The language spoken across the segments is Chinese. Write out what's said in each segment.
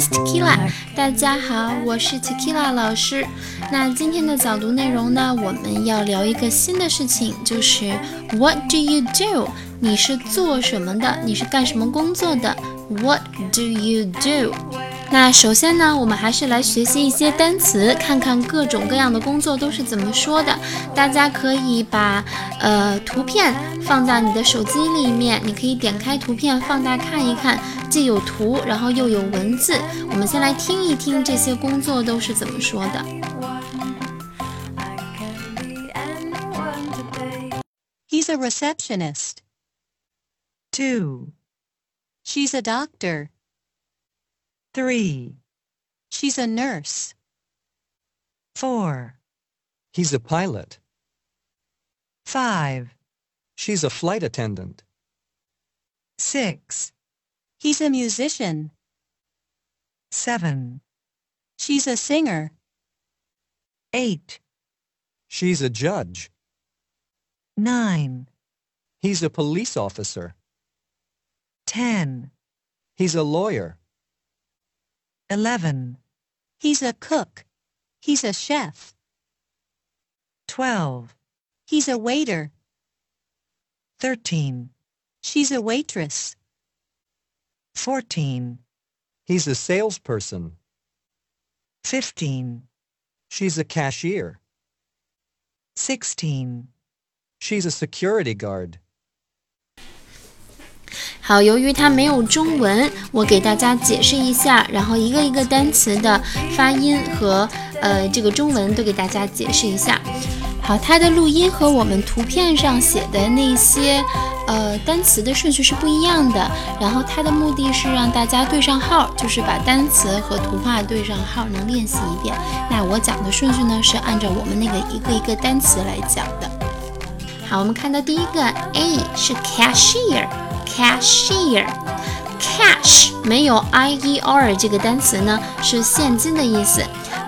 is Tequila。大家好，我是 Tequila 老师。那今天的早读内容呢，我们要聊一个新的事情，就是 What do you do？你是做什么的？你是干什么工作的？What do you do？那首先呢，我们还是来学习一些单词，看看各种各样的工作都是怎么说的。大家可以把呃图片放在你的手机里面，你可以点开图片放大看一看，既有图，然后又有文字。我们先来听一听这些工作都是怎么说的。He's a receptionist. two, She's a doctor. three, She's a nurse. four, He's a pilot. five, She's a flight attendant. six, He's a musician. seven, She's a singer. eight, She's a judge. nine, He's a police officer. ten, He's a lawyer. eleven, He's a cook. He's a chef. twelve, He's a waiter. thirteen, She's a waitress. fourteen, He's a salesperson. fifteen, She's a cashier. sixteen, She's a security guard. 好，由于它没有中文，我给大家解释一下，然后一个一个单词的发音和呃这个中文都给大家解释一下。好，它的录音和我们图片上写的那些 呃单词的顺序是不一样的。然后它的目的是让大家对上号，就是把单词和图画对上号，能练习一遍。那我讲的顺序呢是按照我们那个一个一个单词来讲的。好，我们看到第一个 A 是 cashier，cashier，cash 没有 i e r 这个单词呢是现金的意思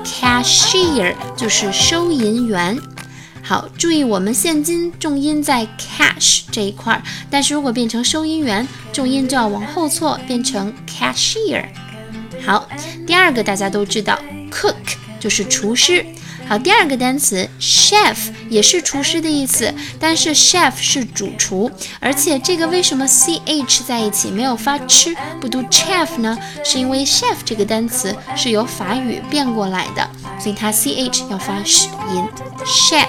，cashier 就是收银员。好，注意我们现金重音在 cash 这一块儿，但是如果变成收银员，重音就要往后错，变成 cashier。好，第二个大家都知道，cook 就是厨师。好，第二个单词 chef 也是厨师的意思，但是 chef 是主厨，而且这个为什么 ch 在一起没有发吃不读 chef 呢？是因为 chef 这个单词是由法语变过来的，所以它 ch 要发 sh 音 chef。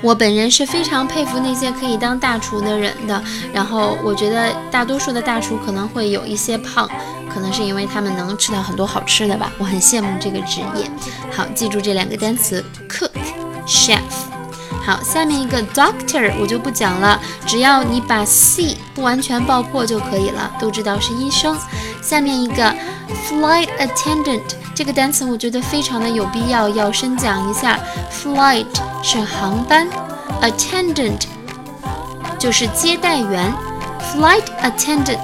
我本人是非常佩服那些可以当大厨的人的，然后我觉得大多数的大厨可能会有一些胖，可能是因为他们能吃到很多好吃的吧，我很羡慕这个职业。好，记住这两个单词：cook、chef。好，下面一个 doctor 我就不讲了，只要你把 c 不完全爆破就可以了，都知道是医生。下面一个 flight attendant 这个单词我觉得非常的有必要要深讲一下，flight 是航班，attendant 就是接待员，flight attendant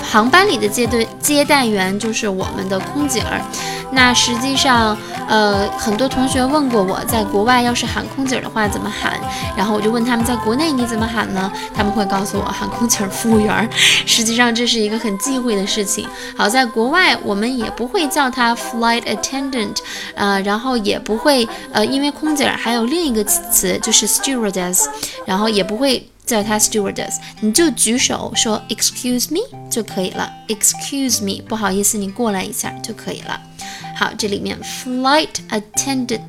航班里的接对接待员就是我们的空姐儿。那实际上，呃，很多同学问过我，在国外要是喊空姐儿的话怎么喊？然后我就问他们，在国内你怎么喊呢？他们会告诉我喊空姐儿、服务员儿。实际上这是一个很忌讳的事情。好，在国外我们也不会叫它 flight attendant，呃，然后也不会，呃，因为空姐儿还有另一个词就是 stewardess，然后也不会。叫他 stewardess，你就举手说 excuse me 就可以了。excuse me，不好意思，你过来一下就可以了。好，这里面 flight attendant。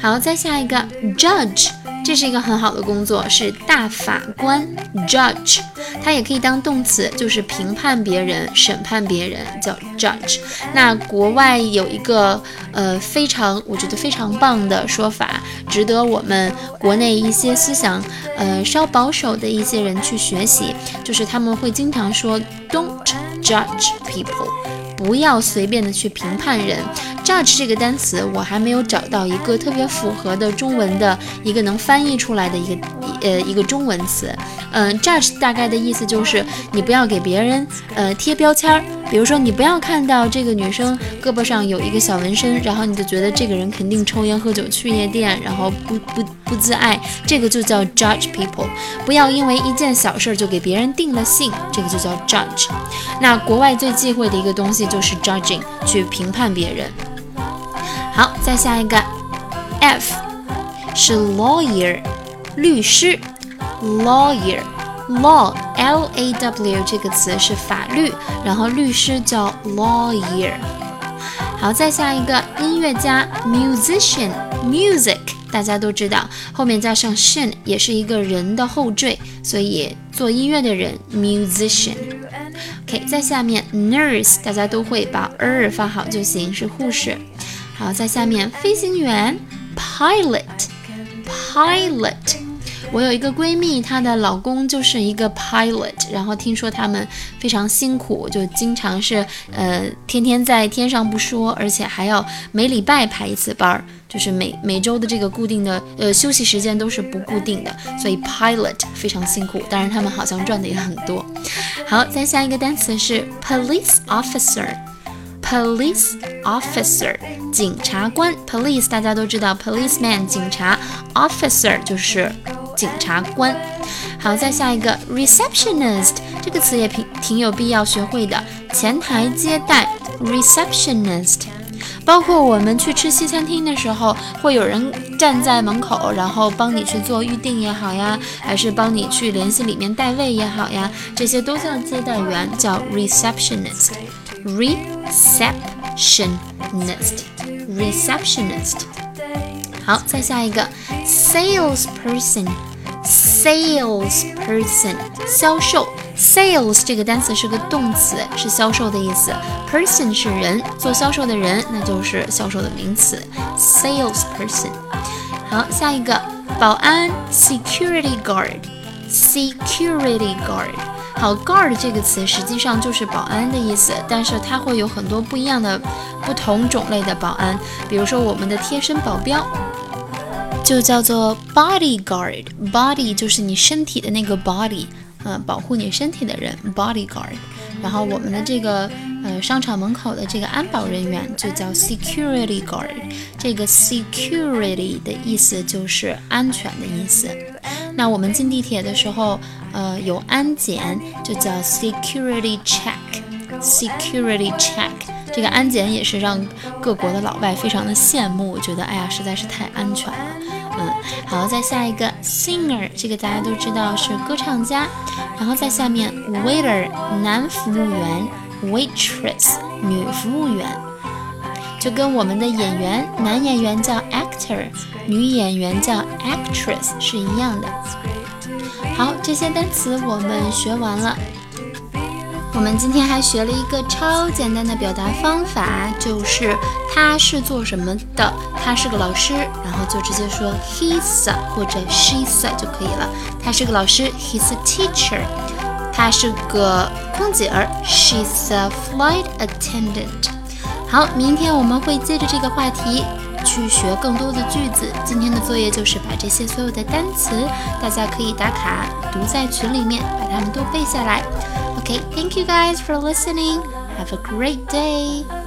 好，再下一个 judge，这是一个很好的工作，是大法官 judge，它也可以当动词，就是评判别人、审判别人，叫 judge。那国外有一个呃非常我觉得非常棒的说法，值得我们国内一些思想呃稍保守的一些人去学习，就是他们会经常说 don't judge people。不要随便的去评判人。Judge 这个单词，我还没有找到一个特别符合的中文的一个能翻译出来的一个呃一个中文词。嗯，judge 大概的意思就是你不要给别人呃贴标签儿，比如说你不要看到这个女生胳膊上有一个小纹身，然后你就觉得这个人肯定抽烟喝酒去夜店，然后不不不自爱，这个就叫 judge people。不要因为一件小事儿就给别人定了性，这个就叫 judge。那国外最忌讳的一个东西就是 judging，去评判别人。好，再下一个，F 是 lawyer，律师，lawyer。law l a w 这个词是法律，然后律师叫 lawyer。好，再下一个音乐家 musician music，大家都知道，后面加上 shin 也是一个人的后缀，所以做音乐的人 musician。OK，在下面 nurse 大家都会把 er 发好就行，是护士。好，在下面飞行员 pilot pilot。我有一个闺蜜，她的老公就是一个 pilot，然后听说他们非常辛苦，就经常是呃天天在天上不说，而且还要每礼拜排一次班儿，就是每每周的这个固定的呃休息时间都是不固定的，所以 pilot 非常辛苦，当然他们好像赚的也很多。好，再下一个单词是 police officer，police officer 警察官，police 大家都知道，policeman 警察，officer 就是。警察官，好，再下一个 receptionist 这个词也挺挺有必要学会的，前台接待 receptionist。包括我们去吃西餐厅的时候，会有人站在门口，然后帮你去做预定也好呀，还是帮你去联系里面带位也好呀，这些都叫接待员，叫 receptionist。receptionist，receptionist。好，再下一个 salesperson。salesperson 销售，sales 这个单词是个动词，是销售的意思。person 是人，做销售的人，那就是销售的名词。salesperson。好，下一个保安，security guard，security guard。 好，guard 这个词实际上就是保安的意思，但是它会有很多不一样的、不同种类的保安，比如说我们的贴身保镖。就叫做 bodyguard，body 就是你身体的那个 body，呃，保护你身体的人 bodyguard。然后我们的这个呃商场门口的这个安保人员就叫 security guard。这个 security 的意思就是安全的意思。那我们进地铁的时候，呃，有安检就叫 security check，security check。这个安检也是让各国的老外非常的羡慕，觉得哎呀，实在是太安全了。嗯，好，再下一个 singer，这个大家都知道是歌唱家。然后在下面 waiter，男服务员；waitress，女服务员。就跟我们的演员，男演员叫 act 女演员叫 actress 是一样的。好，这些单词我们学完了。我们今天还学了一个超简单的表达方法，就是他是做什么的？他是个老师，然后就直接说 he's 或者 she's 就可以了。他是个老师，he's a teacher。他是个空姐儿，she's a flight attendant。好，明天我们会接着这个话题去学更多的句子。今天的作业就是把这些所有的单词，大家可以打卡读在群里面，把它们都背下来。Okay, thank you guys for listening. Have a great day.